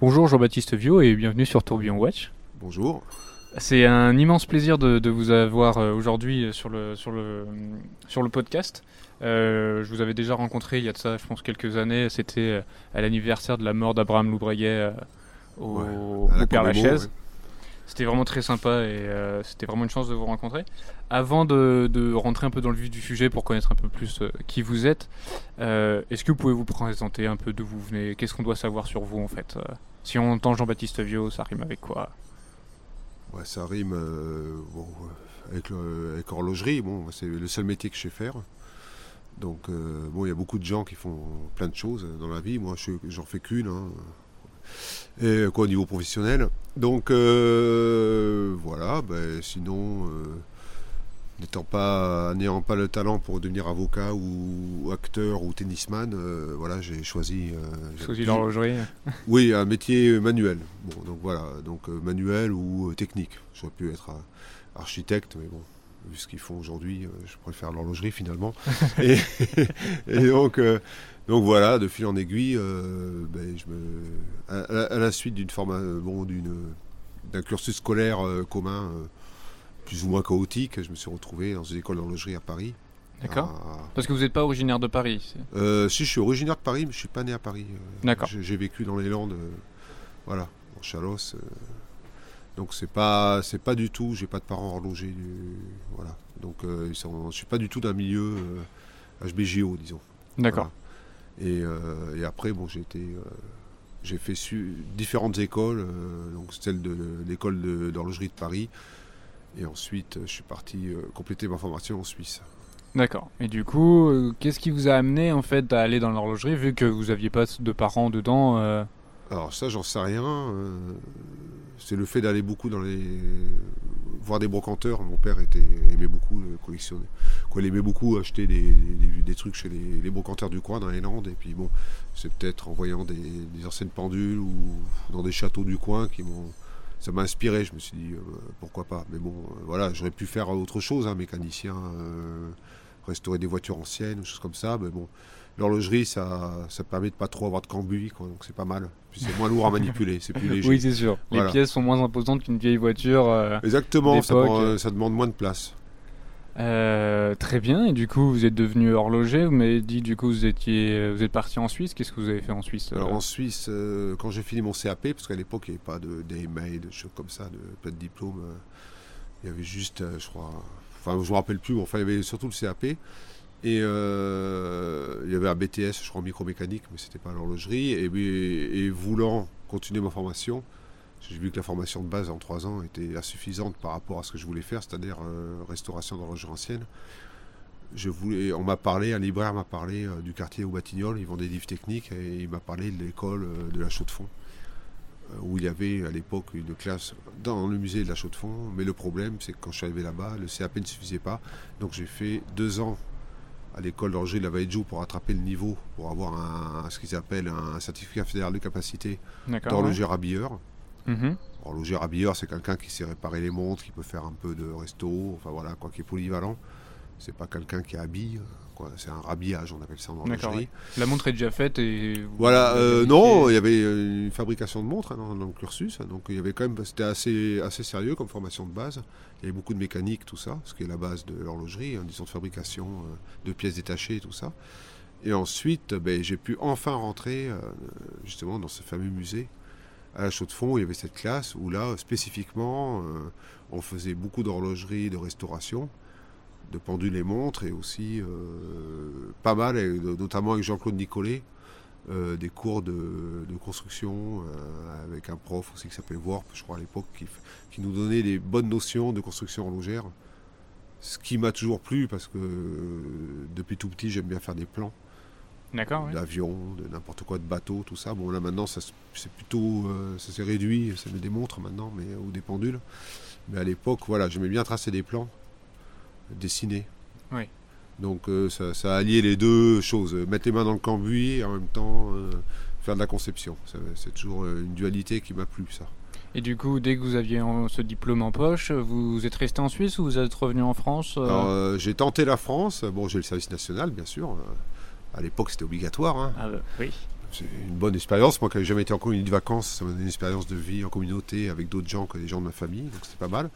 Bonjour Jean-Baptiste Viau et bienvenue sur Tourbillon Watch. Bonjour. C'est un immense plaisir de, vous avoir euh, aujourd'hui sur le, sur, le, sur le podcast. Euh, je vous avais déjà rencontré il y a de ça, je pense, quelques années. C'était euh, à l'anniversaire de la mort d'Abraham Loubreguet au, Père Lachaise. C'était vraiment très sympa et c'était vraiment une chance de vous rencontrer. Avant de, rentrer un peu dans le vif du sujet pour connaître un peu plus qui vous êtes, est-ce que vous pouvez vous présenter un peu d'où vous venez? Qu'est-ce qu'on doit savoir sur vous en fait Si on entend Jean-Baptiste Viau, ça rime avec quoi? Ouais, ça rime euh, avec, horlogerie. Bon, c'est le seul métier que je sais faire. Donc, euh, bon, il y a beaucoup de gens qui font plein de choses dans la vie. Moi, j'en fais qu'une. Hein. Et quoi, au niveau professionnel. Donc, euh, voilà. Ben, sinon, n'étant pas, n'ayant pas le talent pour devenir avocat ou acteur ou tennisman, euh, voilà, j'ai choisi. Euh, choisi l'horlogerie. oui, un métier manuel. Bon, donc voilà, donc euh, manuel ou technique. J'aurais pu être architecte, mais bon, vu ce qu'ils font aujourd'hui, je préfère l'horlogerie finalement. et, donc, donc voilà, de fil en aiguille, ben, je me, à, la suite d'une formation, bon, d'une d'un cursus scolaire commun plus ou moins chaotique. Je me suis retrouvé dans une école d'horlogerie à Paris. D'accord. Parce que vous n'êtes pas originaire de Paris euh, Si, je suis originaire de Paris, mais je ne suis pas né à Paris. Euh, D'accord. J'ai vécu dans les Landes, euh, voilà, en Chalosse. donc c'est pas, c'est pas du tout. J'ai pas de parents horlogers, voilà. Donc je ne suis pas du tout d'un milieu HBGO, disons. D'accord. Et, après, bon, j'ai été j'ai fait différentes écoles, donc celle de l'école d'horlogerie de Paris, et ensuite, je suis parti euh, compléter ma formation en Suisse. D'accord. Et du coup, euh, qu'est-ce qui vous a amené en fait à aller dans l'horlogerie vu que vous n'aviez pas de parents dedans euh Alors ça, j'en sais rien. c'est le fait d'aller beaucoup dans les voir des brocanteurs. Mon père était aimait beaucoup collectionner. Quoi, il aimait beaucoup acheter des, des, trucs chez les, les, brocanteurs du coin dans les Landes. Et puis bon, c'est peut-être en voyant des, des anciennes pendules ou dans des châteaux du coin qui m'ont ça m'a inspiré. Je me suis dit, euh, pourquoi pas. Mais bon, euh, voilà, j'aurais pu faire autre chose, hein, mécanicien, euh, restaurer des voitures anciennes, ou choses comme ça. Mais bon, l'horlogerie, ça, ça permet de pas trop avoir de cambouis, quoi, donc c'est pas mal. Puis c'est moins lourd à manipuler, c'est plus léger. Oui, c'est sûr. Les pièces sont moins imposantes qu'une vieille voiture. Exactement, ça, ça demande moins de place. Euh, très bien. Et du coup, vous êtes devenu horloger. Vous m'avez dit, du coup, vous étiez, vous êtes parti en Suisse. Qu'est-ce que vous avez fait en Suisse Alors en Suisse, euh, quand j'ai fini mon CAP, parce qu'à l'époque il n'y avait pas de d'email, de choses comme ça, de pas de diplôme. Euh, il y avait juste, je crois, enfin je me rappelle plus. Enfin, il y avait surtout le CAP. Et il y avait un BTS, je crois, en micromécanique, mais c'était pas l'horlogerie. Et, voulant continuer ma formation, j'ai vu que la formation de base en trois ans était insuffisante par rapport à ce que je voulais faire, c'est-à-dire euh, restauration d'horlogerie ancienne. Je voulais, on m'a parlé, un libraire m'a parlé euh, du quartier au Batignolles, ils vendait des livres techniques et il m'a parlé de l'école euh, de la Chaux-de-Fonds, où il y avait à l'époque une classe dans le musée de la Chaux-de-Fonds. Mais le problème, c'est que quand je suis arrivé là-bas, le CAP ne suffisait pas. Donc j'ai fait deux ans à l'école de la Vallée de Joux pour rattraper le niveau, pour avoir un, ce qu'ils appellent un certificat fédéral de capacité d'horloger habilleur. Mmh. Horloger habilleur, c'est quelqu'un qui sait réparer les montres, qui peut faire un peu de resto, enfin voilà, quoi, qui est polyvalent. C'est pas quelqu'un qui habille, quoi. C'est un rhabillage, on appelle ça en horlogerie. La montre est déjà faite et. Voilà, euh, non, il y avait une fabrication de montres hein, dans, le cursus, donc il y avait quand même, c'était assez, assez sérieux comme formation de base. Il y avait beaucoup de mécanique, tout ça, ce qui est la base de l'horlogerie, hein, disons de fabrication euh, de pièces détachées, tout ça. Et ensuite, ben, j'ai pu enfin rentrer euh, justement dans ce fameux musée à la chaux de fond, il y avait cette classe où là, spécifiquement, euh, on faisait beaucoup d'horlogerie, de restauration, de pendules et montres, et aussi euh, pas mal, notamment avec Jean-Claude Nicolet, euh, des cours de, construction avec un prof aussi qui s'appelait Warp, je crois à l'époque, qui, qui, nous donnait des bonnes notions de construction horlogère. Ce qui m'a toujours plu parce que depuis tout petit, j'aime bien faire des plans d'avions, de n'importe quoi, de bateaux, tout ça. Bon, là maintenant, ça, c'est plutôt, euh, ça s'est réduit, ça me démontre maintenant, mais ou des pendules. Mais à l'époque, voilà, j'aimais bien tracer des plans, dessiner. Oui. Donc euh, ça, ça, a allié les deux choses, mettre les mains dans le cambouis et en même temps euh, faire de la conception. C'est toujours une dualité qui m'a plu, ça. Et du coup, dès que vous aviez ce diplôme en poche, vous êtes resté en Suisse ou vous êtes revenu en France J'ai tenté la France. Bon, j'ai le service national, bien sûr. À l'époque, c'était obligatoire. Hein. Ah bah, oui. C'est une bonne expérience. Moi qui n'avais jamais été en colonie de vacances, donné une expérience de vie en communauté avec d'autres gens que des gens de ma famille, donc c'était pas mal.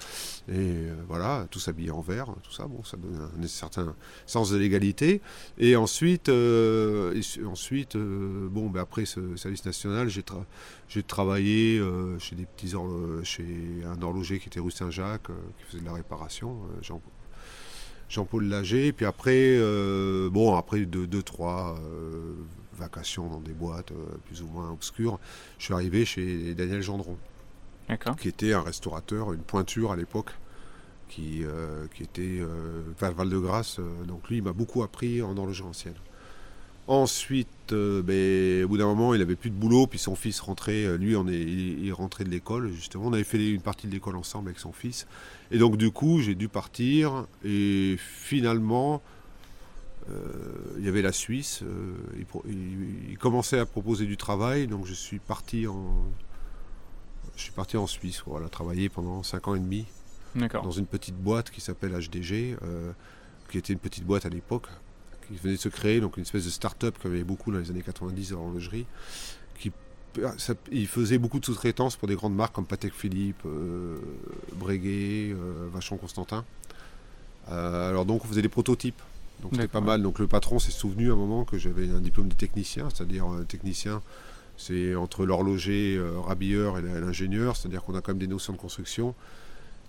Et euh, voilà, tout s'habiller en vert, tout ça, bon, ça donne un, certain sens de l'égalité. Et ensuite, euh, ensuite bon, ben après ce service national, j'ai, travaillé chez des petits chez un horloger qui était rue Saint-Jacques, qui faisait de la réparation, Jean, Jean-Paul Lager. Puis après, bon, après deux trois vacations dans des boîtes euh, plus ou moins obscures, je suis arrivé chez Daniel Gendron, qui était un restaurateur, une pointure à l'époque, qui, euh, qui était euh, Val-de-Grâce. donc lui, il m'a beaucoup appris en horlogerie ancienne. Ensuite, ben, au bout d'un moment, il avait plus de boulot, puis son fils rentrait, lui, on est, il, rentrait de l'école, justement. On avait fait une partie de l'école ensemble avec son fils. Et donc, du coup, j'ai dû partir. Et finalement, euh, il y avait la Suisse. Euh, il, commençait à proposer du travail, donc je suis parti en, je suis parti en Suisse, voilà, travailler pendant 5 ans et demi dans une petite boîte qui s'appelle HDG, euh, qui était une petite boîte à l'époque, qui venait de se créer, donc une espèce de start-up qu'il y avait beaucoup dans les années 90 en l'horlogerie, qui il faisait beaucoup de sous-traitance pour des grandes marques comme Patek Philippe, Breguet, Vachon Constantin. alors donc on faisait des prototypes donc c'était pas mal. Donc le patron s'est souvenu à un moment que j'avais un diplôme de technicien, c'est-à-dire euh, technicien, c'est entre l'horloger, euh, rabilleur et l'ingénieur, c'est-à-dire qu'on a quand même des notions de construction.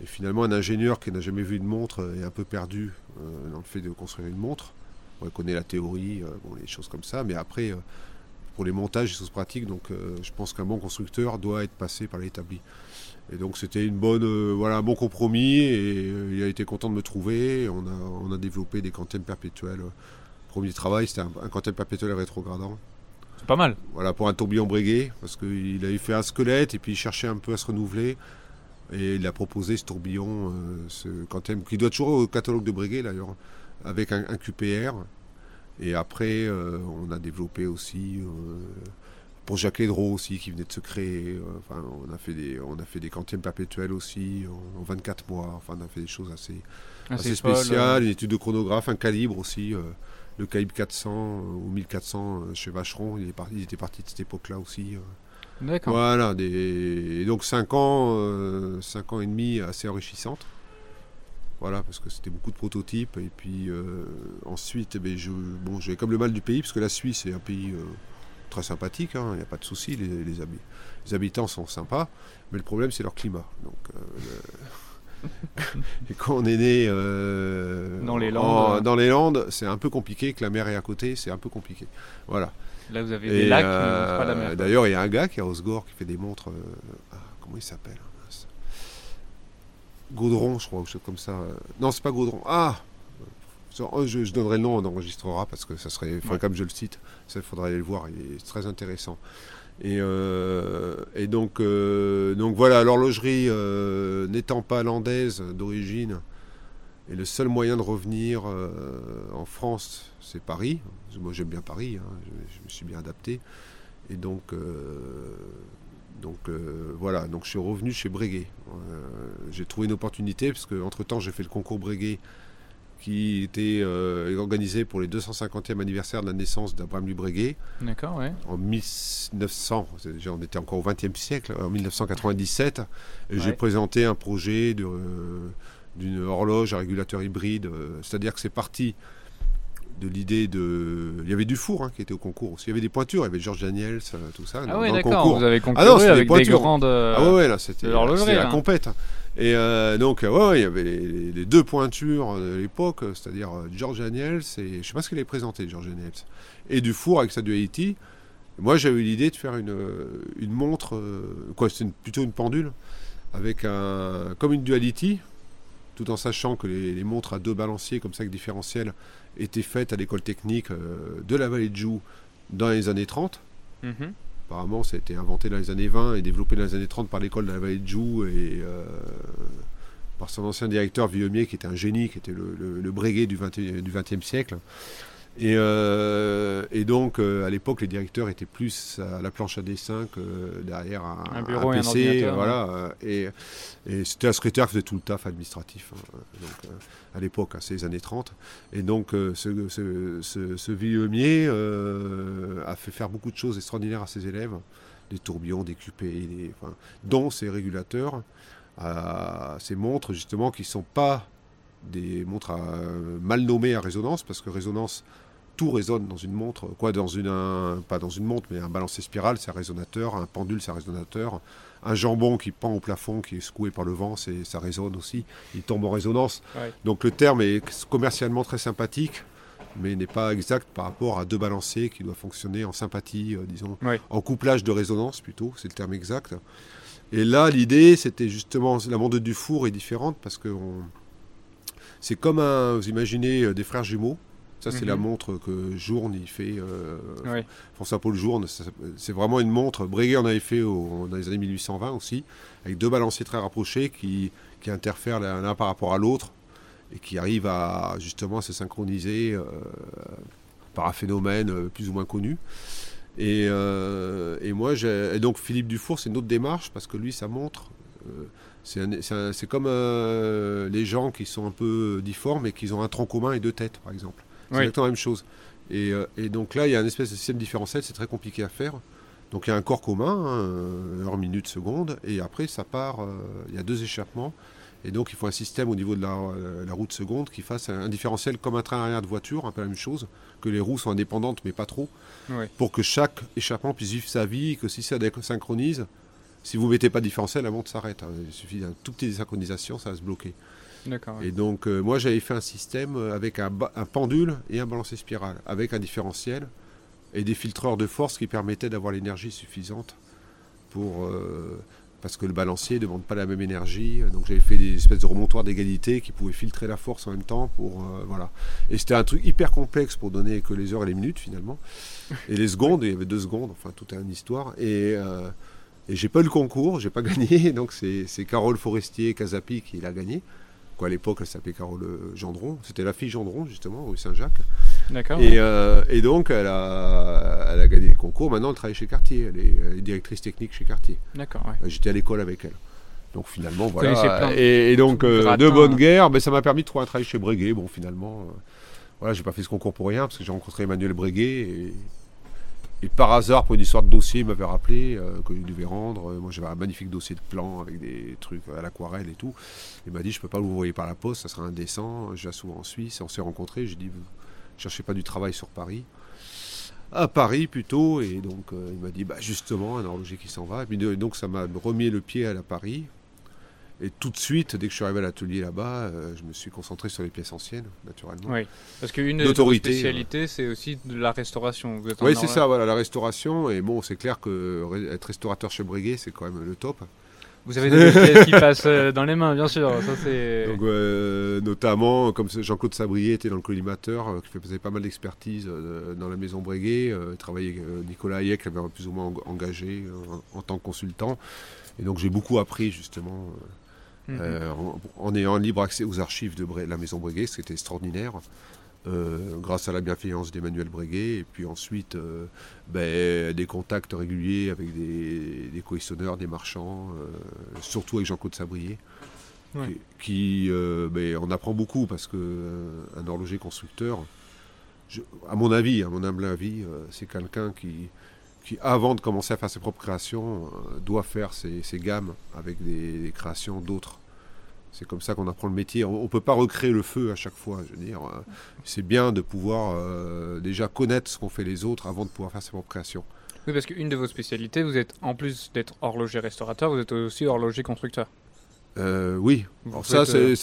Et finalement, un ingénieur qui n'a jamais vu une montre est un peu perdu euh, dans le fait de construire une montre. On connaît la théorie, bon, les choses comme ça, mais après, pour les montages, les choses pratiques, donc je pense qu'un bon constructeur doit être passé par l'établi. Et donc c'était une bonne, euh, voilà, un bon compromis et euh, il a été content de me trouver. On a, on a développé des cantines perpétuelles. Premier travail, c'était un, un perpétuel rétrogradant. C'est pas mal. Voilà, pour un tourbillon Breguet, parce qu'il avait fait un squelette et puis il cherchait un peu à se renouveler. Et il a proposé ce tourbillon, euh, ce quantum, qui doit toujours au catalogue de Breguet d'ailleurs, avec un, QPR. Et après, on a développé aussi pour Jacques Hédro aussi qui venait de se créer. Euh, enfin, on a fait des, on a fait des cantines perpétuelles aussi en, 24 mois. Enfin, on a fait des choses assez, assez spéciales. Une étude de chronographe, un calibre aussi. Euh, le calibre 400 euh, ou 1400 chez Vacheron, il, est parti, il était parti de cette époque-là aussi. D'accord. Voilà, des, et donc 5 ans, 5 ans et demi assez enrichissantes. Voilà, parce que c'était beaucoup de prototypes. Et puis ensuite, eh ben, je, bon, j'avais comme le mal du pays, parce que la Suisse est un pays très sympathique, il hein, n'y a pas de souci, les, les, habitants sont sympas, mais le problème c'est leur climat. Donc, euh, et quand on est né euh, dans les Landes, euh. c'est un peu compliqué, que la mer est à côté, c'est un peu compliqué. Voilà. Là vous avez des lacs, pas la mer. D'ailleurs, il y a un gars qui est à Osgore qui fait des montres. Ah, comment il s'appelle Gaudron, je crois, ou chose comme ça. Non, c'est pas Gaudron. Ah Oh, je, donnerai le nom, on enregistrera parce que ça serait, comme je le cite, ça faudrait aller le voir, il est très intéressant. Et, euh, et donc, euh, donc voilà, l'horlogerie euh, n'étant pas landaise d'origine, et le seul moyen de revenir en France, c'est Paris. Moi j'aime bien Paris, hein, je, me suis bien adapté. Et donc, donc voilà, donc je suis revenu chez Breguet. j'ai trouvé une opportunité parce qu'entre temps j'ai fait le concours Breguet qui était euh, organisé pour les 250e anniversaire de la naissance d'Abraham Lubreguet. D'accord, ouais. En 1900, on était encore au 20e siècle, en 1997. J'ai présenté un projet euh, d'une horloge à régulateur hybride, euh, c'est-à-dire que c'est parti de l'idée de. Il y avait du four hein, qui était au concours aussi. Il y avait des pointures, il y avait Georges Daniels, tout ça. Ah ouais, d'accord. Vous avez concouru ah non, avec des, grandes. Ah ouais, là, c'était la compète. Hein. Et euh, donc, ouais, il y avait les, deux pointures de l'époque, c'est-à-dire euh, George Daniels et je sais pas ce qu'il avait présenté, George Daniels, et du four avec sa dualité. Moi, j'avais eu l'idée de faire une, euh, une montre, quoi, c'est plutôt une pendule, avec un, comme une duality, tout en sachant que les, montres à deux balanciers, comme ça, avec différentiel, étaient faites à l'école technique de la vallée de Joux dans les années 30. Apparemment, ça a été inventé dans les années 20 et développé dans les années 30 par l'école de la vallée de Joux et euh, par son ancien directeur Villemier, qui était un génie, qui était le, le, Breguet du XXe siècle. Et, euh, et donc, euh, à l'époque, les directeurs étaient plus à la planche à dessin que derrière un, Un bureau un et un PC. voilà, euh, et et c'était un secrétaire qui faisait tout le taf administratif, hein, donc, à l'époque, hein, c'est les années 30. Et donc, euh, ce, ce, ce, ce Villemier a fait faire beaucoup de choses extraordinaires à ses élèves, des tourbillons, des QP, des, enfin, dont ces régulateurs, à ces montres justement qui ne sont pas des montres mal nommées à résonance, parce que résonance, tout résonne dans une montre, quoi, dans une, un- pas dans une montre, mais un balancier spiral, c'est un résonateur, un pendule, c'est un résonateur, un jambon qui pend au plafond, qui est secoué par le vent, c'est, ça résonne aussi, il tombe en résonance. Ouais. Donc le terme est commercialement très sympathique, mais n'est pas exact par rapport à deux balanciers qui doivent fonctionner en sympathie, euh, disons, Ouais. en couplage de résonance plutôt, c'est le terme exact. Et là, l'idée, c'était justement, la montre du four est différente parce que on- c'est comme un, vous imaginez euh, des frères jumeaux. Ça, c'est Mhm. la montre que Journe, il fait, euh, Ouais. François-Paul Journe. C'est vraiment une montre. Breguet en avait fait au- dans les années 1820 aussi, avec deux balanciers très rapprochés qui, qui interfèrent l'un par rapport à l'autre et qui arrivent à justement se synchroniser euh, par un phénomène euh, plus ou moins connu. Et, euh, et moi, et donc Philippe Dufour, c'est une autre démarche parce que lui, sa montre, c'est comme les gens qui sont un peu difformes et qui ont un tronc commun et deux têtes, par exemple. C'est Oui. exactement la même chose. Et, euh, et donc là, il y a une espèce de système différentiel, c'est très compliqué à faire. Donc il y a un corps commun, hein, heure, minute, seconde, et après ça part, euh, il y a deux échappements. Et donc il faut un système au niveau de la, euh, la roue de seconde qui fasse un, un différentiel comme un train arrière de voiture, un peu la même chose, que les roues sont indépendantes mais pas trop, pour que chaque échappement puisse vivre sa vie, que si ça désynchronise, si vous ne mettez pas de différentiel, la montre s'arrête. hein. Il suffit d'un tout petit désynchronisation, ça va se bloquer. D'accord. ouais. Et donc, euh, moi, j'avais fait un système euh, avec un, pendule et un balancier spiral, avec un différentiel et des filtreurs de force qui permettaient d'avoir l'énergie suffisante pour. euh, parce que le balancier ne demande pas la même énergie. Donc, j'avais fait des espèces de remontoirs d'égalité qui pouvaient filtrer la force en même temps. Pour, euh, voilà. Et c'était un truc hyper complexe pour donner que les heures et les minutes, finalement. Et les secondes, il y avait deux secondes, enfin, tout est une histoire. Et. euh, et j'ai pas eu le concours, j'ai pas gagné, donc c'est c'est Carole Forestier Casapi qui l'a gagné. Quoi, à l'époque, elle s'appelait Carole Gendron. C'était la fille Gendron, justement, rue Saint-Jacques. D'accord. Et, euh, et donc, elle a, elle a gagné le concours. Maintenant, elle travaille chez Cartier. Elle est, elle est directrice technique chez Cartier. D'accord. ouais. Euh, J'étais à l'école avec elle. Donc, finalement, voilà. Et, et donc, euh, de bonne guerre, ben, ça m'a permis de trouver un travail chez Breguet. Bon, finalement, euh, voilà, j'ai pas fait ce concours pour rien, parce que j'ai rencontré Emmanuel Breguet. Et, et par hasard, pour une histoire de dossier, il m'avait rappelé euh, que je devais rendre. Euh, Moi, j'avais un magnifique dossier de plan avec des trucs à l'aquarelle et tout. Il m'a dit, je peux pas vous envoyer par la poste, ça sera indécent. Je vais souvent en Suisse. On s'est rencontrés. J'ai dit, vous cherchez pas du travail sur Paris à Paris plutôt, et donc euh, il m'a dit, bah, justement, un horloger qui s'en va. Et donc ça m'a remis le pied à la Paris. Et tout de suite, dès que je suis arrivé à l'atelier là-bas, euh, je me suis concentré sur les pièces anciennes, naturellement. Oui. Parce qu'une de vos spécialités, c'est aussi de la restauration. Vous êtes en Oui, c'est ça, voilà, la restauration. Et bon, c'est clair que être restaurateur chez Breguet, c'est quand même le top. Vous avez des pièces qui passent euh, dans les mains, bien sûr. Ça. Donc, euh, notamment, comme Jean-Claude Sabrier était dans le collimateur, euh, qui faisait pas mal d'expertise euh, dans la maison Breguet, euh, travaillait euh, Nicolas Hayek l'avait plus ou moins eng- engagé euh, en, en tant que consultant. Et donc j'ai beaucoup appris justement Mhm. euh, en, en ayant libre accès aux archives de la maison Breguet, ce qui était extraordinaire. euh, grâce à la bienveillance d'Emmanuel Breguet, et puis ensuite euh, ben, des contacts réguliers avec des, des collectionneurs, des marchands, surtout avec Jean-Claude Sabrier, Ouais. qui, qui, ben, on apprend beaucoup parce que un horloger constructeur, je- à mon avis, à mon humble avis, c'est quelqu'un qui, qui, avant de commencer à faire ses propres créations, euh, doit faire ses, gammes avec des, des créations d'autres. C'est comme ça qu'on apprend le métier. On ne peut pas recréer le feu à chaque fois. Je veux dire, euh, c'est bien de pouvoir euh, déjà connaître ce qu'ont fait les autres avant de pouvoir faire ses propres créations. Oui, parce qu'une de vos spécialités, vous êtes, en plus d'être horloger restaurateur, vous êtes aussi horloger constructeur. Euh, oui. Alors ça, euh,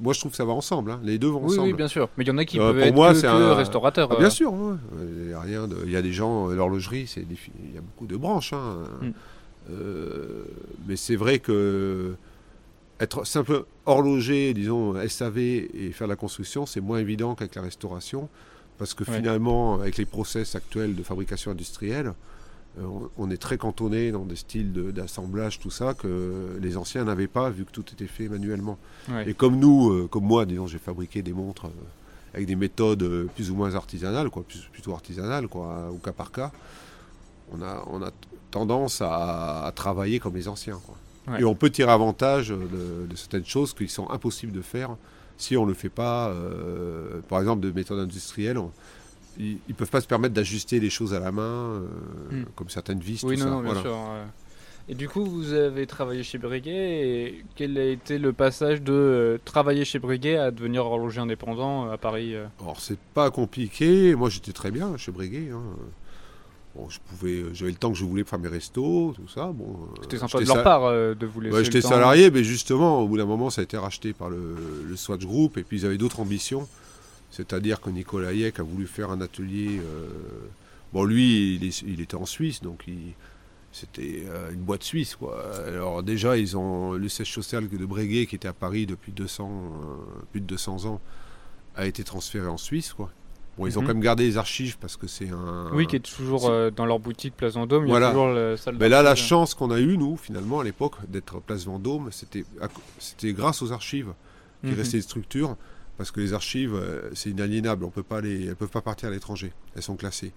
moi je trouve que ça va ensemble. hein. Les deux vont Oui, ensemble. oui, bien sûr. Mais il y en a qui Euh, peuvent pour être moi, que, un- restaurateurs. Ah, bien sûr, ouais. il y a rien. de- Il y a des gens, l'horlogerie, c'est il y a beaucoup de branches. hein. Mm. Mais c'est vrai que être simple horloger, disons SAV et faire la construction, c'est moins évident qu'avec la restauration, parce que Ouais. finalement, avec les process actuels de fabrication industrielle, on- on est très cantonné dans des styles de- d'assemblage, tout ça, que les anciens n'avaient pas, vu que tout était fait manuellement. Ouais. Et comme nous, euh, comme moi, disons, j'ai fabriqué des montres euh, avec des méthodes euh, plus ou moins artisanales, quoi, plus, plutôt artisanales, quoi, au cas par cas, on a, on a tendance à, à travailler comme les anciens. Quoi. Ouais. Et on peut tirer avantage de, de certaines choses qui sont impossibles de faire si on ne le fait pas, euh, par exemple, de méthode industrielle. on- ils ne peuvent pas se permettre d'ajuster les choses à la main, euh, Hmm. comme certaines vis. Oui, tout non, ça. non, bien Voilà. sûr. ouais. Et du coup, vous avez travaillé chez Breguet. Et quel a été le passage de euh, travailler chez Breguet à devenir horloger indépendant euh, à Paris Alors c'est pas compliqué. Moi j'étais très bien chez Breguet. hein. Bon, je pouvais, j'avais le temps que je voulais pour faire mes restos, tout ça. Bon, C'était sympa de leur sa- part euh, de vous laisser Ouais, j'étais salarié, mais justement, au bout d'un moment, ça a été racheté par le, le Swatch Group, et puis ils avaient d'autres ambitions. C'est-à-dire que Nicolas Hayek a voulu faire un atelier. euh, Bon, lui, il, est- il était en Suisse, donc c'était euh, une boîte suisse, quoi. Alors déjà, ils ont le siège social de Breguet, qui était à Paris depuis 200, euh, plus de 200 ans, a été transféré en Suisse, quoi. Bon, ils ont Mhm. quand même gardé les archives parce que c'est un. Oui, qui est toujours euh, dans leur boutique Place Vendôme. Il y Voilà. a toujours la salle Ben là, la chance qu'on a eue, nous, finalement, à l'époque, d'être place Vendôme, c'était grâce aux archives qui Mhm. restaient des structures, parce que les archives, euh, c'est inaliénable, on peut pas les, elles peuvent pas partir à l'étranger, elles sont classées.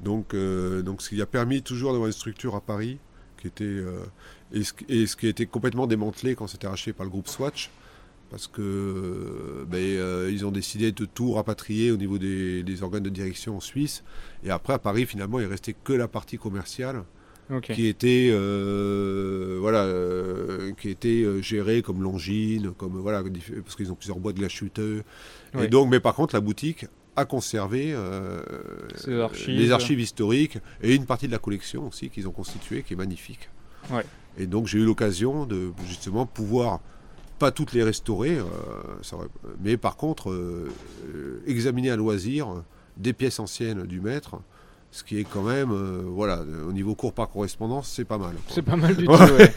Donc, euh, donc, ce qui a permis toujours d'avoir une structure à Paris, qui était euh, et, ce, qui a été complètement démantelé quand c'était racheté par le groupe Swatch, parce que ben, ils ont décidé de tout rapatrier au niveau des, des organes de direction en Suisse, et après à Paris, finalement, il restait que la partie commerciale Qui était euh, voilà euh, qui était euh, géré comme Longines comme voilà parce qu'ils ont plusieurs boîtes de la chuteux Oui. et donc mais par contre la boutique a conservé euh, archives. les archives historiques et une partie de la collection aussi qu'ils ont constituée qui est magnifique Ouais. et donc j'ai eu l'occasion de justement pouvoir pas toutes les restaurer ça mais par contre examiner à loisir des pièces anciennes du maître ce qui est quand même, euh, voilà, au niveau cours par correspondance, c'est pas mal. C'est pas mal du tout. Ouais.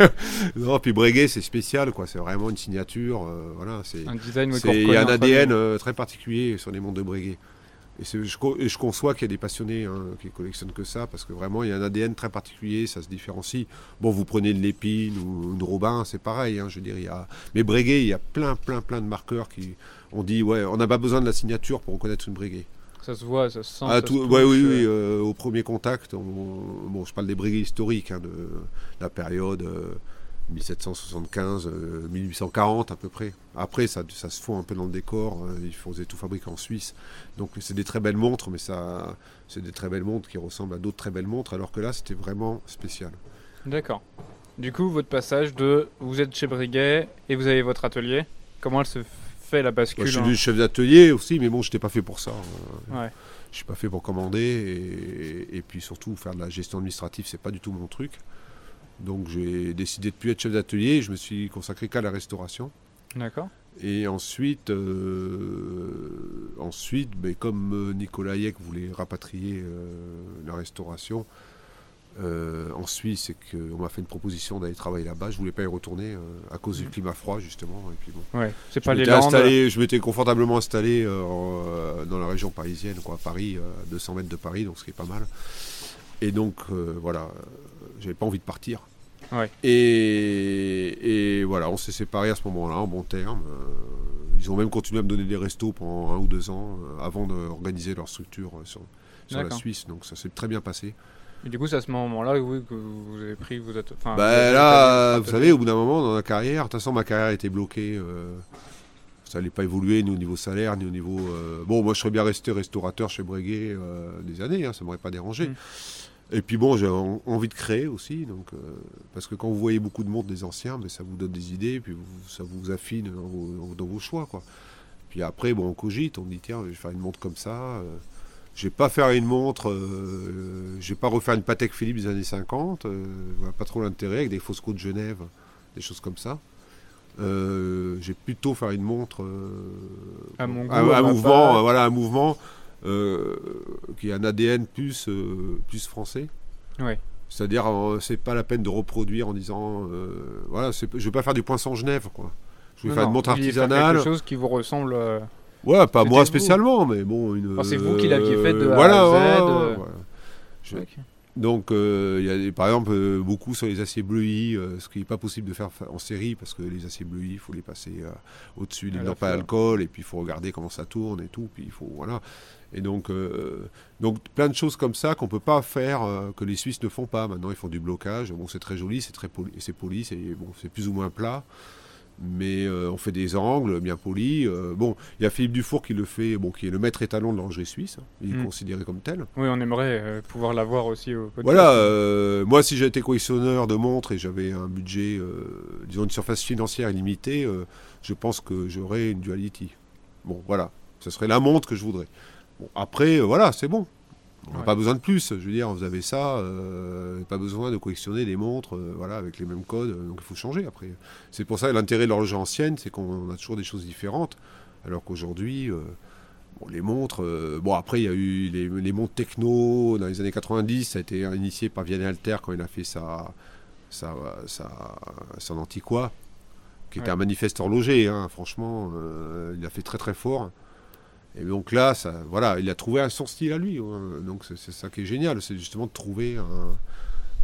Non, puis Breguet, c'est spécial, quoi. C'est vraiment une signature, euh, voilà. C'est, Un design il y a un ADN euh, très particulier sur les montres de Breguet. Et, je, co- et je conçois qu'il y a des passionnés hein, qui collectionnent que ça, parce que vraiment, il y a un ADN très particulier, ça se différencie. Bon, vous prenez de l'épine ou de Robin, c'est pareil, hein, je veux dire. Il y a... Mais Breguet, il y a plein, plein, plein de marqueurs qui. On dit, ouais, on n'a pas besoin de la signature pour reconnaître une Breguet. Ça se voit, ça se sent. Ah, ça tout- se ouais, touche, oui, oui, euh. euh, au premier contact, on- bon, je parle des brigades historiques, hein, de la période euh, 1775, euh, 1840 à peu près. Après, ça, ça se fond un peu dans le décor, euh, ils faisaient tout fabriquer en Suisse. Donc c'est des très belles montres, mais ça, c'est des très belles montres qui ressemblent à d'autres très belles montres, alors que là, c'était vraiment spécial. D'accord. Du coup, votre passage de vous êtes chez Breguet et vous avez votre atelier, comment elle se fait la Moi, bascule je suis hein chef d'atelier aussi, mais bon, je n'étais pas fait pour ça. hein. Ouais. Je suis pas fait pour commander et, et puis surtout faire de la gestion administrative, c'est pas du tout mon truc. Donc j'ai décidé de plus être chef d'atelier, je me suis consacré qu'à la restauration. D'accord. Et ensuite, euh, ensuite ben, comme euh, Nicolas Hayek voulait rapatrier euh, la restauration euh, en Suisse et qu'on m'a fait une proposition d'aller travailler là-bas, je voulais pas y retourner euh, à cause du Mhm. climat froid justement. Et puis bon, Ouais. C'est je pas les m'étais Landes. installé- je m'étais confortablement installé euh, en, dans la région parisienne, quoi, à Paris, à 200 mètres de Paris, donc ce qui est pas mal. Et donc, voilà, j'avais pas envie de partir. Ouais. Et, et voilà, on s'est séparés à ce moment-là, en bon terme. Ils ont même continué à me donner des restos pendant un ou deux ans avant d'organiser leur structure sur, sur la. Suisse. Donc ça s'est très bien passé. Et du coup, c'est à ce moment-là oui, que vous avez pris, vous êtes. Enfin, Bah là, vous savez, au bout d'un moment dans la carrière, de toute façon, ma carrière était bloquée. euh, ça n'allait pas évoluer ni au niveau salaire, ni au niveau. euh, Bon, moi, je serais bien resté restaurateur chez Breguet euh, des années, hein, ça m'aurait pas dérangé. Mm. Et puis bon, j'ai en- envie de créer aussi, donc parce que quand vous voyez beaucoup de montres des anciens, ben, ça vous donne des idées, puis vous- ça vous affine dans vos, dans vos choix, quoi. Puis après, bon, on cogite, on dit tiens, je vais faire une montre comme ça. Euh, je vais pas faire une montre, euh, je vais pas refaire une Patek Philippe des années 50, euh, pas trop l'intérêt avec des Fosco de Genève, des choses comme ça. Euh, je vais plutôt faire une montre euh, À mon goût, un, à un mouvement, euh, voilà, un mouvement euh, qui a un ADN plus euh, plus français. Ouais. C'est-à-dire, euh, c'est pas la peine de reproduire en disant, euh, voilà, je vais pas faire du poinçon Genève, quoi. Je vais Non, faire non, une montre artisanale. quelque chose qui vous ressemble. Ouais, pas moi vous. spécialement, mais bon, une. Enfin, c'est vous qui l'aviez fait de A voilà, à Z, ouais, euh. ouais. Je-. Donc, euh, il y a des- par exemple euh, beaucoup sur les aciers bleuis, ce qui n'est pas possible de faire fa- en série parce que les aciers bleuis, il faut les passer au-dessus d'une la lampe à fois. alcool et puis il faut regarder comment ça tourne et tout. Puis il faut voilà. Et donc, euh, donc plein de choses comme ça qu'on peut pas faire, euh, que les Suisses ne font pas. Maintenant, ils font du blocage. Bon, c'est très joli, c'est très poli, c'est poli, c'est bon, c'est plus ou moins plat. Mais euh, on fait des angles bien polis. Euh, bon, il y a Philippe Dufour qui le fait, bon, qui est le maître étalon de l'horlogerie suisse. hein. Il est Mm. considéré comme tel. Oui, on aimerait euh, pouvoir l'avoir aussi au podcast. Voilà, moi si j'étais collectionneur de montres et j'avais un budget, disons une surface financière illimitée, je pense que j'aurais une Duality. Bon, voilà, ce serait la montre que je voudrais. Bon, après, voilà, c'est bon. On n'a Ouais. pas besoin de plus. Je veux dire, vous avez ça, euh, pas besoin de collectionner des montres euh, voilà, avec les mêmes codes, euh, donc il faut changer après. C'est pour ça l'intérêt de l'horloge ancienne, c'est qu'on a toujours des choses différentes, alors qu'aujourd'hui, euh, bon, les montres, bon après il y a eu les, les montres techno dans les années 90, ça a été initié par Vianney Alter quand il a fait sa, sa, sa, son antiquois, qui était un manifeste horloger, hein, franchement, il a fait très très fort. Et donc là, ça, voilà, il a trouvé un son style à lui. hein. Donc c'est ça qui est génial, c'est justement de trouver un.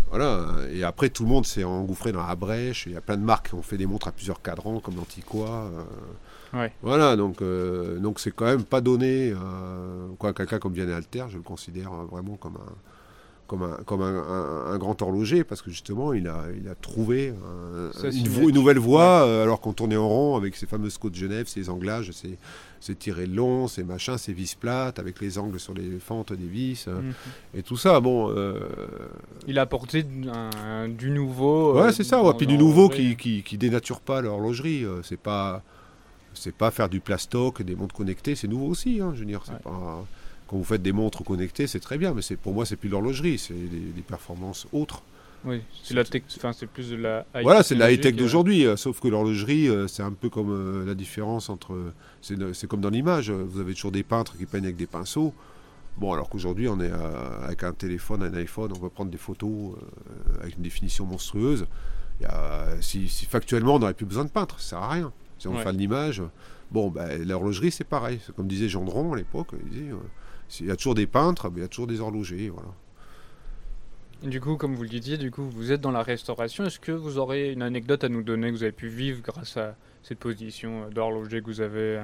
Voilà, et après tout le monde s'est engouffré dans la brèche. Il y a plein de marques qui ont fait des montres à plusieurs cadrans, comme l'Antiqua. euh, Ouais. Voilà, donc euh, donc c'est quand même pas donné. euh, quoi, quelqu'un comme Vianney Alter, je le considère euh, vraiment comme un comme un, comme un, un- un grand horloger parce que justement il a, il a trouvé un- une, vo- nouvelle voie euh, alors qu'on tournait en rond avec ces fameuses côtes de Genève, ces anglages, ces, ces tirés longs, ces machins, ces vis plates avec les angles sur les fentes des vis euh, Mhm. et tout ça. Bon, euh, Il a apporté du nouveau. euh, Ouais, c'est ça. Ouais. Puis du nouveau qui, qui, qui dénature pas l'horlogerie. C'est pas, c'est pas faire du plastoc, des montres connectées. C'est nouveau aussi. hein, je veux dire, c'est Ouais. pas. Quand vous faites des montres connectées, c'est très bien, mais c'est pour moi, c'est plus l'horlogerie, c'est des, performances autres. Oui, c'est la tech- enfin, c'est plus de la. high Voilà, c'est la technologie high-tech que- d'aujourd'hui, euh, sauf que l'horlogerie, euh, c'est un peu comme euh, la différence entre. C'est comme dans l'image, euh, vous avez toujours des peintres qui peignent avec des pinceaux. Bon, alors qu'aujourd'hui, on est euh, avec un téléphone, un iPhone, on peut prendre des photos euh, avec une définition monstrueuse. Il y a- si, si factuellement, on n'aurait plus besoin de peintre, ça sert à rien. Si on Ouais. fait de l'image, bon, ben, l'horlogerie, c'est pareil. Comme disait Gendron à l'époque, il disait, euh, il y a toujours des peintres, mais il y a toujours des horlogers. Voilà. Du coup, comme vous le disiez, du coup, vous êtes dans la restauration. Est-ce que vous aurez une anecdote à nous donner que vous avez pu vivre grâce à cette position d'horloger que vous avez euh,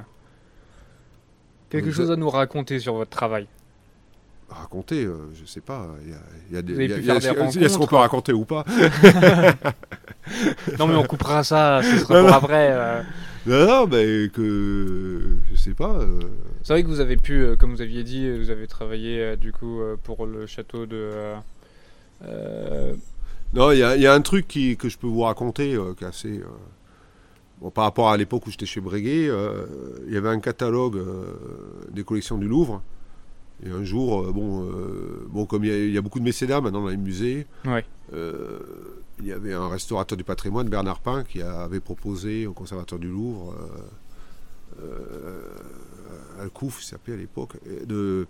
Quelque Vous chose à nous raconter sur votre travail? Raconter, euh, je sais pas, il y a, des- Vous avez il y a- pu il y a- faire des il y a ce qu'on peut raconter ou pas? Non, mais on coupera ça, ce sera pour après. euh. Non, non, mais que. Je sais pas. euh, C'est vrai que vous avez pu, euh, comme vous aviez dit, vous avez travaillé euh, du coup euh, pour le château de. euh, euh, Non, il y, a- il y a un truc qui, que je peux vous raconter euh, qui est assez. euh, Bon, par rapport à l'époque où j'étais chez Breguet, euh, il y avait un catalogue euh, des collections du Louvre. Et un jour, euh, bon, euh, bon, comme il y, a, il y a beaucoup de mécénats maintenant dans les musées, Ouais. euh, il y avait un restaurateur du patrimoine, Bernard Pin, qui avait proposé au conservateur du Louvre, euh, euh, Alcouf, il s'appelait à l'époque, de,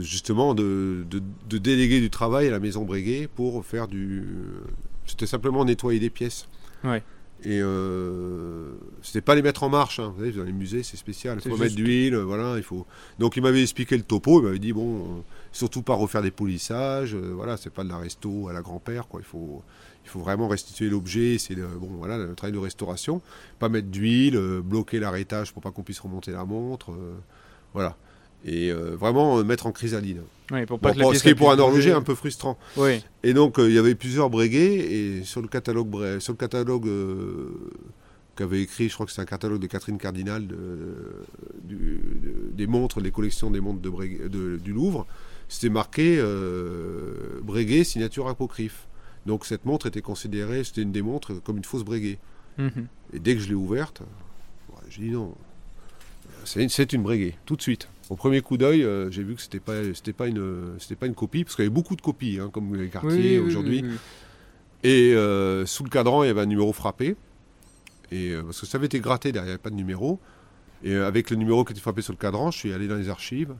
justement de, de déléguer du travail à la maison Breguet pour faire du. C'était simplement nettoyer des pièces. Ouais. Et euh, c'était pas les mettre en marche. hein. Vous savez, dans les musées, c'est spécial. Il faut mettre d'huile, euh, voilà. Il faut. Donc il m'avait expliqué le topo. Il m'avait dit bon, euh, surtout pas refaire des polissages. euh, voilà, c'est pas de la resto à la grand-père, quoi. Il faut, il faut vraiment restituer l'objet. C'est le, bon, voilà, le travail de restauration. Pas mettre d'huile, euh, bloquer l'arrêtage pour pas qu'on puisse remonter la montre. voilà. Et euh, vraiment euh, mettre en chrysaline. ouais, pour pas Bon, que ce qui est pour un horloger un peu frustrant. Oui. Et donc, euh, il y avait plusieurs breguets, et sur le catalogue, bre- sur le catalogue qu'avait écrit, je crois que c'est un catalogue de Catherine Cardinal, de- du- de- des montres, des collections des montres de Breguet- de- du Louvre, c'était marqué Breguet, signature apocryphe. Donc cette montre était considérée, c'était une des montres comme une fausse Breguet. Mhm. Et dès que je l'ai ouverte, j'ai dit non, c'est une, c'est une Breguet, tout de suite. Au premier coup d'œil, euh, j'ai vu que c'était pas, c'était pas une, c'était pas une copie, parce qu'il y avait beaucoup de copies, hein, comme les quartiers oui, aujourd'hui. oui, oui. Et euh, sous le cadran, il y avait un numéro frappé. Et, euh, parce que ça avait été gratté derrière, il n'y avait pas de numéro. Et avec le numéro qui était frappé sur le cadran, je suis allé dans les archives.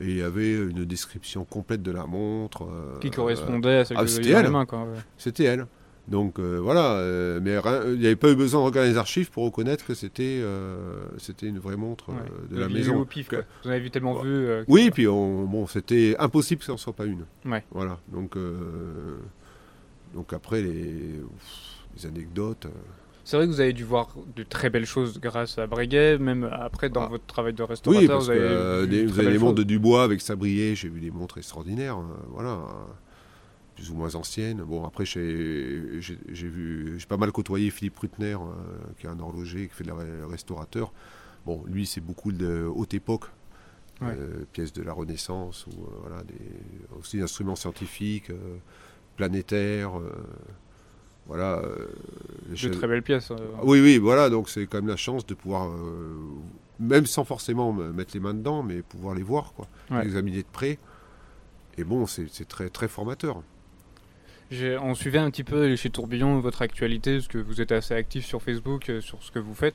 Et il y avait une description complète de la montre. Qui correspondait à celle ah, que vous aviez dans les elle. mains, quoi. ouais. C'était elle. Donc euh, voilà, euh, mais rien- il n'y avait pas eu besoin de regarder les archives pour reconnaître que c'était euh, c'était une vraie montre euh, Ouais. de la maison. au pif, quoi. Que- Vous en avez vu tellement Ouais. vu. euh, que- Oui, puis on, bon, c'était impossible que ça n'en soit pas une. Ouais. Voilà. Donc, euh, donc après les, les anecdotes. euh, C'est vrai que vous avez dû voir de très belles choses grâce à Breguet, même après dans Ah. votre travail de restaurateur. Oui, parce vous que avez euh, vu des- de vous avez les montres de. Dubois avec Sabrier, j'ai vu des montres extraordinaires. euh, voilà. Plus ou moins anciennes. Bon, après, j'ai j'ai- j'ai vu, j'ai pas mal côtoyé Philippe Rutner, euh, qui est un horloger, qui fait de la restaurateur. Bon, lui, c'est beaucoup de haute époque. Ouais. euh, pièces de la Renaissance, ou euh, voilà, des, aussi des instruments scientifiques, planétaires. voilà. De très belles pièces. euh. oui, oui, voilà, donc c'est quand même la chance de pouvoir, même sans forcément me mettre les mains dedans, mais pouvoir les voir, quoi, Ouais. les examiner de près. Et bon, c'est c'est très, très formateur. On suivait un petit peu chez Tourbillon votre actualité, parce que vous êtes assez actif sur Facebook, euh, sur ce que vous faites.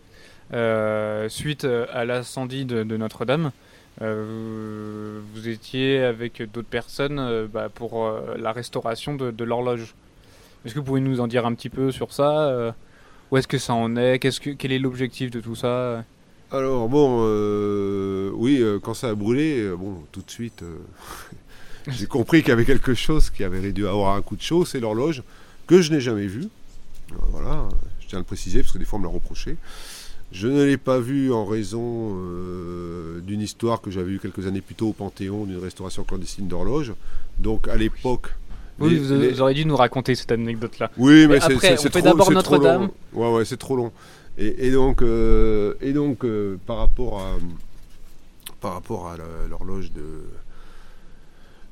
Euh, suite euh, à l'incendie de, Notre-Dame, vous, étiez avec d'autres personnes bah, pour la restauration de, l'horloge. Est-ce que vous pouvez nous en dire un petit peu sur ça Où est-ce que ça en est Quel est l'objectif de tout ça Alors, bon, oui, quand ça a brûlé, bon, tout de suite, j'ai compris qu'il y avait quelque chose qui avait dû avoir un coup de chaud, c'est l'horloge, que je n'ai jamais vue. Voilà, je tiens à le préciser, parce que des fois on me l'a reproché. Je ne l'ai pas vue en raison euh, d'une histoire que j'avais eue quelques années plus tôt au Panthéon, d'une restauration clandestine d'horloge. Donc, à l'époque... Oui, vous, les- vous auriez dû nous raconter cette anecdote-là. oui, mais c'est trop, d'abord Notre-Dame. long. Ouais, ouais, c'est trop long. Et, et donc, euh, et donc euh, par rapport à, par rapport à l'horloge de,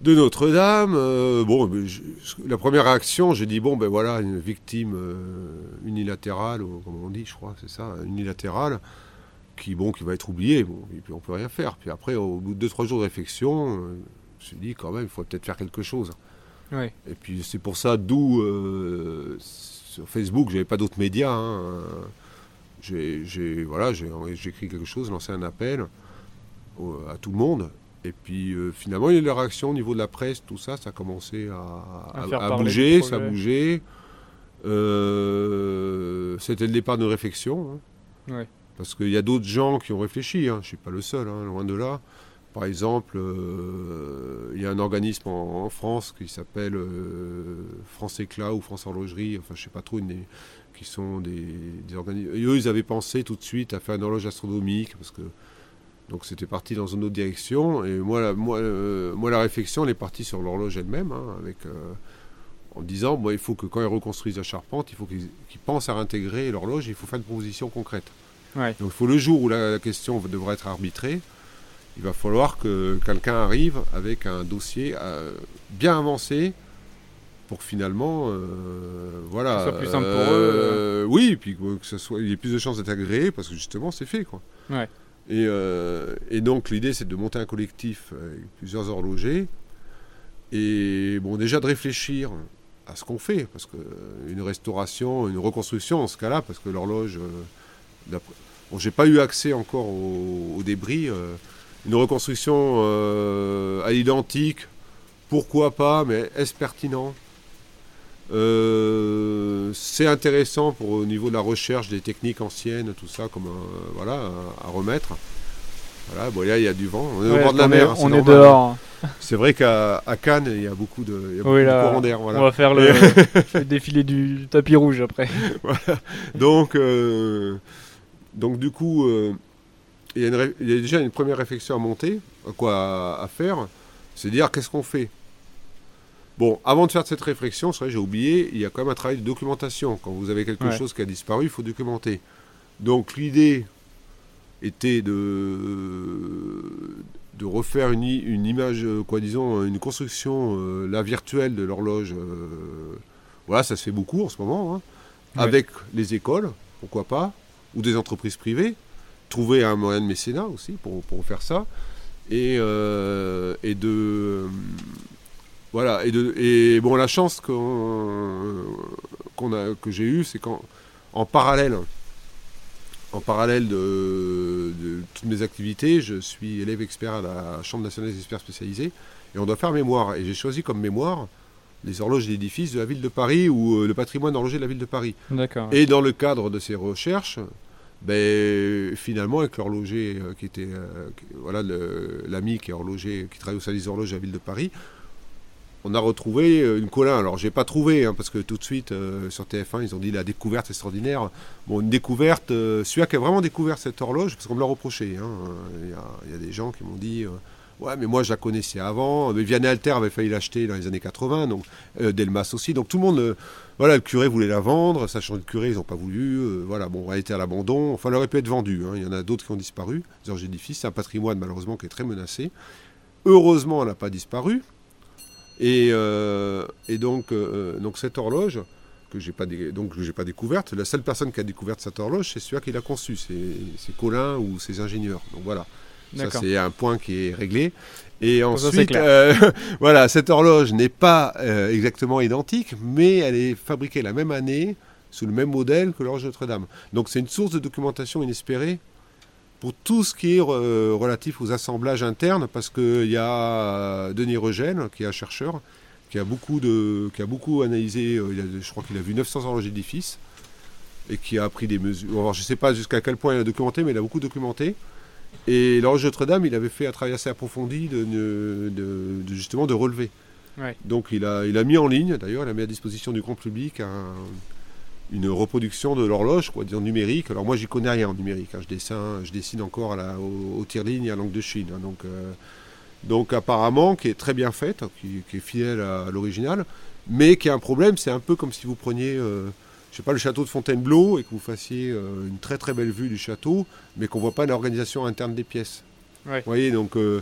de Notre-Dame, euh, bon, je- la première réaction, j'ai dit bon, ben voilà, une victime euh, unilatérale, ou comme on dit, je crois, c'est ça, unilatérale, qui bon, qui va être oubliée. Bon, et puis on peut rien faire. Puis après, au bout de deux trois jours de réflexion, euh, je me suis dit quand même, il faut peut-être faire quelque chose. Et puis c'est pour ça, d'où sur Facebook, j'avais pas d'autres médias. hein, j'ai, voilà, j'ai, écrit quelque chose, lancé un appel à tout le monde. Et puis euh, finalement, il y a eu la réaction au niveau de la presse, tout ça, ça a commencé à, À à- faire à parler bouger, ça bougé. Euh, c'était le départ d'une réflexion. hein. Ouais. Parce qu'il y a d'autres gens qui ont réfléchi, hein, je ne suis pas le seul, hein, loin de là. Par exemple, euh, il y a un organisme en, en France qui s'appelle euh, France Éclat ou France Horlogerie, enfin je ne sais pas trop, une qui sont des, des organismes. Et eux, ils avaient pensé tout de suite à faire une horloge astronomique, parce que donc c'était parti dans une autre direction. Et moi, la, moi, euh, moi, la réflexion, elle est partie sur l'horloge elle-même, hein, avec, euh, en disant, moi, il faut que quand ils reconstruisent la charpente, il faut qu'ils pensent à réintégrer l'horloge, il faut faire une proposition concrète. Ouais. Donc il faut le jour où la, la question devra être arbitrée, il va falloir que quelqu'un arrive avec un dossier euh, bien avancé pour finalement, voilà. Que ce soit plus simple pour euh, Oui, et puis que ce soit, il y ait plus de chances d'être agréé parce que justement c'est fait quoi. Ouais. Et, euh, et donc l'idée c'est de monter un collectif avec plusieurs horlogers. Et bon déjà de réfléchir à ce qu'on fait parce que euh, restauration, une reconstruction en ce cas-là parce que l'horloge, euh, bon j'ai pas eu accès encore aux, débris, euh, une reconstruction euh, à l'identique, pourquoi pas, mais est-ce pertinent? Euh, c'est intéressant pour au niveau de la recherche des techniques anciennes, tout ça, comme un- voilà, à, remettre. Voilà, bon là il y a du vent, on est au Ouais, bord de la mer. est, hein, on est dehors. C'est vrai qu'à Cannes il y a beaucoup de, il y a beaucoup Oui, de là, courants d'air. Voilà. On va faire le, le défilé du tapis rouge après. Donc, euh, donc du coup, euh, il, y a une ré- il y a déjà une première réflexion à monter, à quoi à, à faire, c'est dire qu'est-ce qu'on fait? Bon, avant de faire cette réflexion, c'est vrai, j'ai oublié, il y a quand même un travail de documentation. Quand vous avez quelque Ouais. chose qui a disparu, il faut documenter. Donc l'idée était de, de refaire une, image, euh, quoi disons, une construction, euh, la virtuelle de l'horloge. euh, voilà, ça se fait beaucoup en ce moment. hein Ouais. avec les écoles, pourquoi pas, ou des entreprises privées. Trouver un moyen de mécénat aussi pour, pour faire ça. Et, euh, et de. Voilà. Et, de, et bon, la chance a, que j'ai eue, c'est qu'en en parallèle, en parallèle de, de toutes mes activités, je suis élève expert à la Chambre nationale des experts spécialisés et on doit faire mémoire. Et j'ai choisi comme mémoire les horloges d'édifices de la ville de Paris ou euh, le patrimoine horloger de la ville de Paris. D'accord. Et dans le cadre de ces recherches, ben, finalement, avec l'horloger euh, qui était, euh, qui- voilà, l'ami qui est horloger, qui travaille au service horloge de la ville de Paris, on a retrouvé euh, une colline. Alors, j'ai pas trouvé, hein, parce que tout de suite, euh, sur TF1, ils ont dit la découverte extraordinaire. Bon, une découverte, euh, celui qui a vraiment découvert cette horloge, parce qu'on me l'a reproché. hein, Il y, a, il y a des gens qui m'ont dit. euh, Ouais, mais moi je la connaissais avant. Mais Vianney Alter avait failli l'acheter dans les années 80, donc euh, Delmas aussi. Donc tout le monde, euh, voilà, le curé voulait la vendre, sachant que le curé, ils n'ont pas voulu. euh, voilà, bon, elle était à l'abandon. Enfin, elle aurait pu être vendue. hein. Il y en a d'autres qui ont disparu. Les orges d'édifices, c'est un patrimoine malheureusement qui est très menacé. Heureusement, elle n'a pas disparu. Et, euh, et donc, euh, donc cette horloge que j'ai pas dé- donc j'ai pas découverte, la seule personne qui a découvert cette horloge, c'est celui qui l'a conçue, c'est Colin ou ses ingénieurs. Donc voilà. Ça, c'est un point qui est réglé. Et ça, ensuite, euh, voilà, cette horloge n'est pas euh, exactement identique, mais elle est fabriquée la même année, sous le même modèle que l'horloge Notre-Dame. Donc c'est une source de documentation inespérée pour tout ce qui est euh, relatif aux assemblages internes, parce qu'il y a euh, Denis Regène, qui est un chercheur, qui a beaucoup, de, qui a beaucoup analysé, euh, il a- je crois qu'il a vu 900 horloges d'édifices, et qui a pris des mesures. Alors, je ne sais pas jusqu'à quel point il a documenté, mais il a beaucoup documenté. Et l'horloge Notre-Dame, il avait fait un travail assez approfondi de, de- de- de- justement de relever. Ouais. Donc il a, il a mis en ligne, d'ailleurs, il a mis à disposition du grand public un- une reproduction de l'horloge, quoi, en numérique. Alors moi, j'y connais rien en numérique. hein. Je, dessine, je dessine encore à la, au, au tire-ligne et à l'angle de Chine. hein. Donc, euh, donc apparemment, qui est très bien faite, hein, qui, qui est fidèle à, l'original, mais qui a un problème, c'est un peu comme si vous preniez, euh, je sais pas, le château de Fontainebleau et que vous fassiez euh, une très très belle vue du château, mais qu'on voit pas l'organisation interne des pièces. Ouais. Vous voyez, donc euh,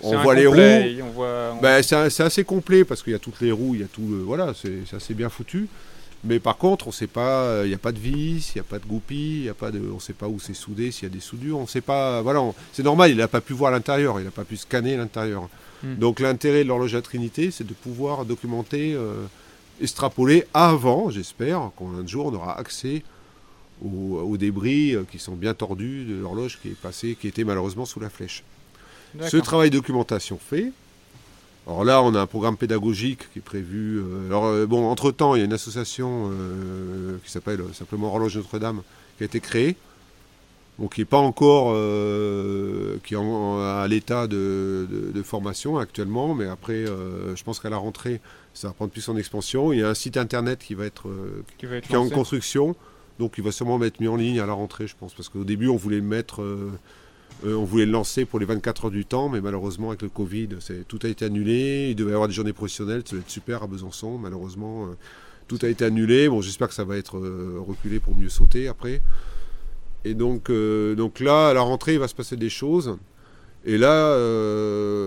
on voit les roues. On voit, on- Ben, c'est assez complet parce qu'il y a toutes les roues, il y a tout le, voilà, c'est assez bien foutu. Mais par contre, on sait pas, il n'y a pas de vis, il n'y a pas de goupille, il y a pas de, on sait pas où c'est soudé, s'il y a des soudures, on sait pas, voilà, c'est normal, il n'a pas pu voir l'intérieur, il n'a pas pu scanner l'intérieur. Hmm. Donc l'intérêt de l'horloge à Trinité, c'est de pouvoir documenter, euh, extrapoler avant, j'espère, qu'un jour on aura accès aux, aux débris euh, qui sont bien tordus de l'horloge qui est passée, qui était malheureusement sous la flèche. Ce travail de documentation fait. Alors là, on a un programme pédagogique qui est prévu. euh, alors euh, bon, entre temps, il y a une association euh, qui s'appelle simplement Horloge Notre-Dame qui a été créée, donc qui n'est pas encore, euh, qui est en- à l'état de, de- de formation actuellement, mais après, euh, je pense qu'à la rentrée, ça va prendre plus en expansion. Il y a un site internet qui va être Qui va être qui est en construction. Donc il va sûrement être mis en ligne à la rentrée, je pense. Parce qu'au début, on voulait mettre. Euh, on voulait le lancer pour les 24 heures du temps, mais malheureusement, avec le Covid, tout a été annulé. Il devait y avoir des journées professionnelles, ça va être super à Besançon. Malheureusement, euh, tout a été annulé. Bon, j'espère que ça va être euh, reculé pour mieux sauter après. Et donc, là, à la rentrée, il va se passer des choses. Et là,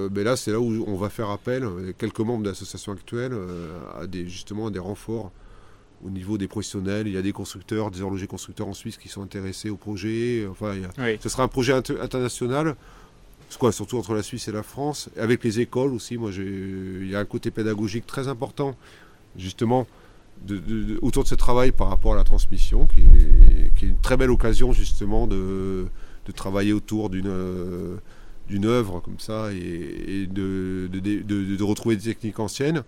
ben c'est là où on va faire appel, quelques membres de l'association actuelle, à des, justement à des renforts au niveau des professionnels. Il y a des constructeurs, des horlogers constructeurs en Suisse qui sont intéressés au projet. Enfin, il y a- Oui. ce sera un projet inter- international, quoi, surtout entre la Suisse et la France, avec les écoles aussi. Moi, il y a un côté pédagogique très important, justement, de- de- de- autour de ce travail par rapport à la transmission, qui est, qui est une très belle occasion, justement, de, de travailler autour d'une d'une œuvre comme ça et, de retrouver des techniques anciennes.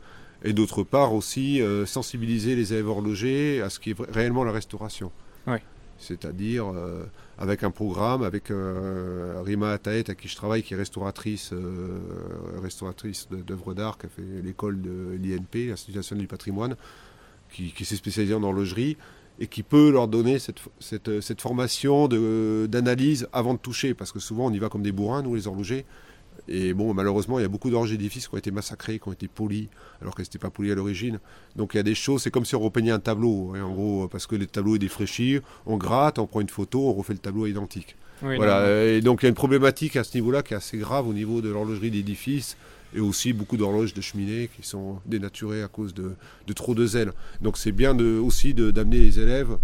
Et d'autre part aussi euh, sensibiliser les élèves horlogers à ce qui est réellement la restauration. C'est-à-dire euh, avec un programme, avec euh, Rima Ataet, à qui je travaille, qui est restauratrice, restauratrice d'œuvres d'art, qui a fait l'école de l'INP, l'Institut national du patrimoine, qui, qui s'est spécialisée en horlogerie et qui peut leur donner cette, cette, cette formation d'analyse avant de toucher, parce que souvent on y va comme des bourrins, nous les horlogers. Et bon, malheureusement, il y a beaucoup d'horloges d'édifices qui ont été massacrés, qui ont été polis, alors qu'elles n'étaient pas polies à l'origine. Donc il y a des choses, c'est comme si on repeignait un tableau, hein, en gros, parce que le tableau est défraîchi, on gratte, on prend une photo, on refait le tableau identique. Oui, voilà, non, et donc il y a une problématique à ce niveau-là qui est assez grave au niveau de l'horlogerie d'édifice et aussi beaucoup d'horloges de cheminée qui sont dénaturées à cause de, de trop de zèle. Donc c'est bien de, aussi de- d'amener les élèves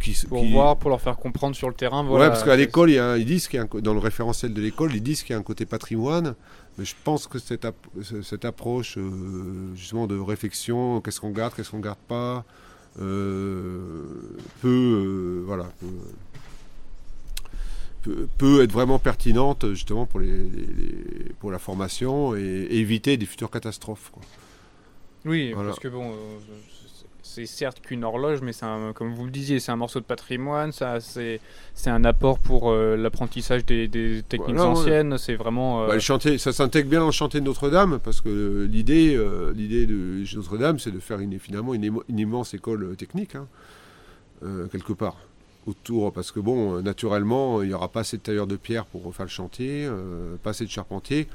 qui, pour qui- voir, pour leur faire comprendre sur le terrain. Voilà, ouais, parce qu'à l'école, ils disent qu'il y a un dans le référentiel de l'école, ils disent qu'il y a un côté patrimoine, mais je pense que cette, ap- cette approche euh, justement de réflexion, qu'est-ce qu'on garde, qu'est-ce qu'on garde pas, euh, peut, euh, voilà, peut, peut- être vraiment pertinente justement pour, les, pour la formation et, et éviter des futures catastrophes. quoi. Oui, Voilà. parce que bon, c'est certes qu'une horloge, mais c'est comme vous le disiez, c'est un morceau de patrimoine, ça, c'est, c'est un apport pour euh, l'apprentissage des, des techniques Voilà, ouais. anciennes, c'est vraiment... euh, Bah, le chantier, ça s'intègre bien dans le chantier de Notre-Dame, parce que euh, l'idée, l'idée de Notre-Dame, c'est de faire une, finalement une, émo- une immense école technique, hein, quelque part. Autour, parce que bon, naturellement, il n'y aura pas assez de tailleurs de pierre pour refaire le chantier, pas assez de charpentiers.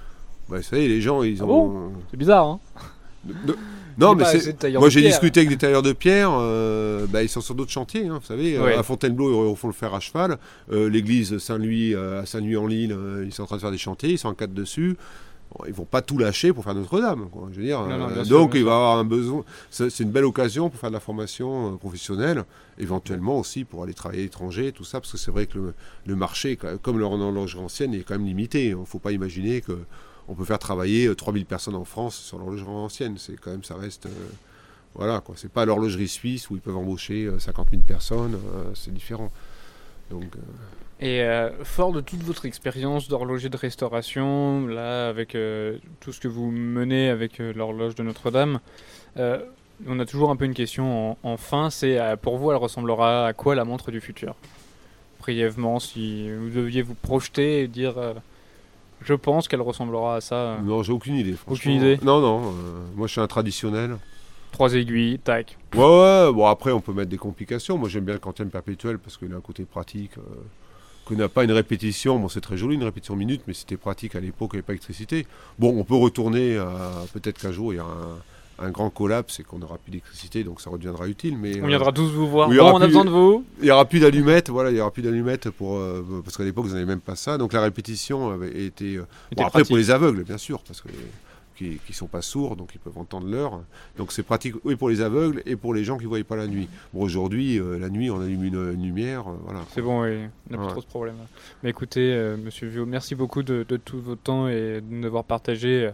Bah, vous savez, les gens, ils Ah ont. C'est bizarre, hein De- Non, mais Moi, j'ai discuté avec des tailleurs de pierre, euh, bah, ils sont sur d'autres chantiers, hein, vous savez. euh, à Fontainebleau, ils refont le fer à cheval. Euh, L'église Saint-Louis, à Saint-Louis-en-Lille, ils sont en train de faire des chantiers, ils sont en 4 dessus. Bon, ils vont pas tout lâcher pour faire Notre-Dame. Je veux dire, Non, non, bien sûr, donc, il va y avoir un besoin. C'est une belle occasion pour faire de la formation professionnelle, éventuellement aussi pour aller travailler à l'étranger, tout ça, parce que c'est vrai que le, le marché, comme l'horlogerie ancienne, est quand même limité. Il ne faut pas imaginer que on peut faire travailler euh, 3000 personnes en France sur l'horlogerie ancienne. C'est quand même, ça reste. euh, voilà, quoi. C'est pas l'horlogerie suisse où ils peuvent embaucher euh, 50 000 personnes, euh, c'est différent. Donc, euh, Et euh, fort de toute votre expérience d'horloger de restauration, là, avec euh, tout ce que vous menez avec euh, l'horloge de Notre-Dame, euh, on a toujours un peu une question en, en fin, c'est euh, pour vous, elle ressemblera à quoi la montre du futur? Brièvement, si vous deviez vous projeter et dire, euh, je pense qu'elle ressemblera à ça. euh, non, j'ai aucune idée. Aucune idée Non, non. euh, moi, je suis un traditionnel. Trois aiguilles, tac. Ouais, ouais. Bon, après, on peut mettre des complications. Moi, j'aime bien le quantième perpétuel parce qu'il a un côté pratique. Euh, qu'on n'a pas une répétition. Bon, c'est très joli, une répétition minute, mais c'était pratique à l'époque, il n'y avait pas d'électricité. Bon, on peut retourner à. Peut-être qu'un jour, il y a un, un grand collapse et qu'on n'aura plus d'électricité, donc ça redeviendra utile. Mais, On euh, viendra tous vous voir. bon, on a plus- besoin de vous. Il n'y aura plus d'allumettes, voilà, il y aura plus d'allumettes pour euh, parce qu'à l'époque vous n'avez même pas ça. Donc la répétition avait été euh, bon, après pour les aveugles bien sûr parce que qui, qui sont pas sourds donc ils peuvent entendre l'heure. Donc c'est pratique oui pour les aveugles et pour les gens qui ne voyaient pas la nuit. Bon aujourd'hui euh, la nuit on allume une, une lumière, euh, voilà. C'est bon, oui, on n'a plus trop ce problème. Mais écoutez, euh, Monsieur Vio, merci beaucoup de, de tout votre temps et de nous avoir partagé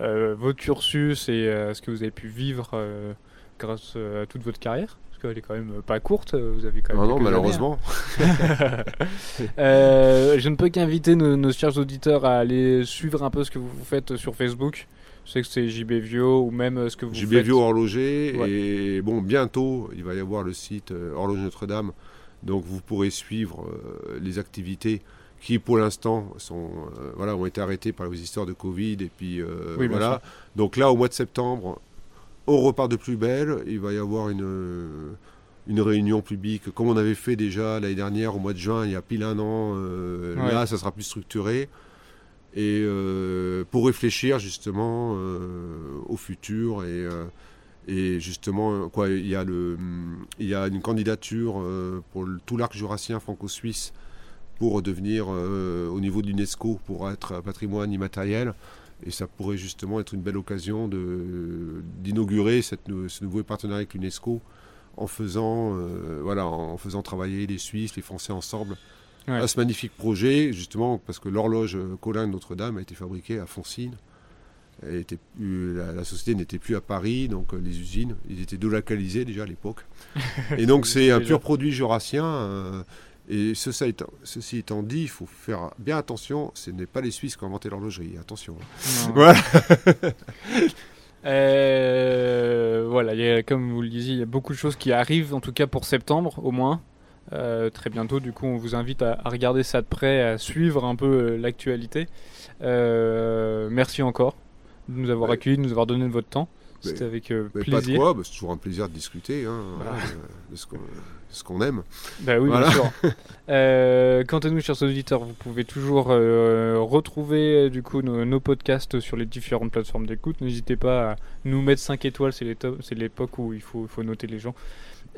euh, votre cursus et ce que vous avez pu vivre grâce à toute votre carrière. Parce qu'elle est quand même pas courte, vous avez quand même Ah non malheureusement. hein. Euh, je ne peux qu'inviter nos, nos chers auditeurs à aller suivre un peu ce que vous faites sur Facebook. Je sais que c'est JB Vio ou même euh, ce que vous JB faites. Vio horloger Ouais. et bon bientôt il va y avoir le site euh, Horloge Notre-Dame donc vous pourrez suivre euh, les activités qui pour l'instant sont euh, voilà ont été arrêtées par les histoires de Covid et puis euh, Oui, voilà donc là au mois de septembre on repart de plus belle il va y avoir une une réunion publique comme on avait fait déjà l'année dernière au mois de juin il y a pile un an euh, Ouais. là ça sera plus structuré et euh, pour réfléchir justement euh, au futur et, euh, et justement quoi il y a le il y a une candidature pour tout l'arc jurassien franco-suisse pour devenir au niveau de l'UNESCO pour être un patrimoine immatériel. Et ça pourrait justement être une belle occasion d'inaugurer ce nouveau partenariat avec l'UNESCO en faisant voilà en faisant travailler les Suisses les Français ensemble Ouais. à ce magnifique projet, justement parce que l'horloge Colin de Notre-Dame a été fabriquée à Foncine. Elle était plus- la, la société n'était plus à Paris, donc euh, les usines, ils étaient délocalisés déjà à l'époque. Et donc c'est un pur produit jurassien. euh, et étant- ceci étant dit, il faut faire bien attention, ce n'est pas les Suisses qui ont inventé l'horlogerie, attention. Voilà. Euh, voilà, il y a, comme vous le disiez, il y a beaucoup de choses qui arrivent, en tout cas pour septembre au moins. Euh, très bientôt, du coup, on vous invite à, à regarder ça de près, à suivre un peu euh, l'actualité. Euh, merci encore de nous avoir Ouais. accueillis, de nous avoir donné de votre temps. C'était avec euh, Mais pas de plaisir. bah, c'est toujours un plaisir de discuter hein, Voilà. de, ce qu'on- aime. Bah oui, Voilà. bien sûr. Euh, quant à nous, chers auditeurs, vous pouvez toujours retrouver du coup nos, nos podcasts sur les différentes plateformes d'écoute. N'hésitez pas à nous mettre 5 étoiles, c'est l'époque où il faut, il faut noter les gens.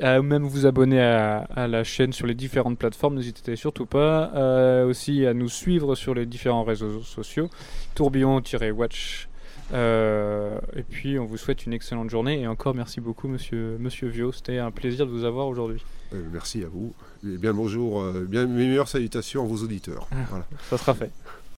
À même vous abonner à, à la chaîne sur les différentes plateformes, n'hésitez surtout pas. Euh, aussi à nous suivre sur les différents réseaux sociaux. Tourbillon-watch. Euh, et puis on vous souhaite une excellente journée et encore merci beaucoup monsieur, monsieur Vio, c'était un plaisir de vous avoir aujourd'hui. Euh, merci à vous. Et bien bonjour, euh, bien mes meilleures salutations à vos auditeurs. Ah. Voilà. Ça sera fait.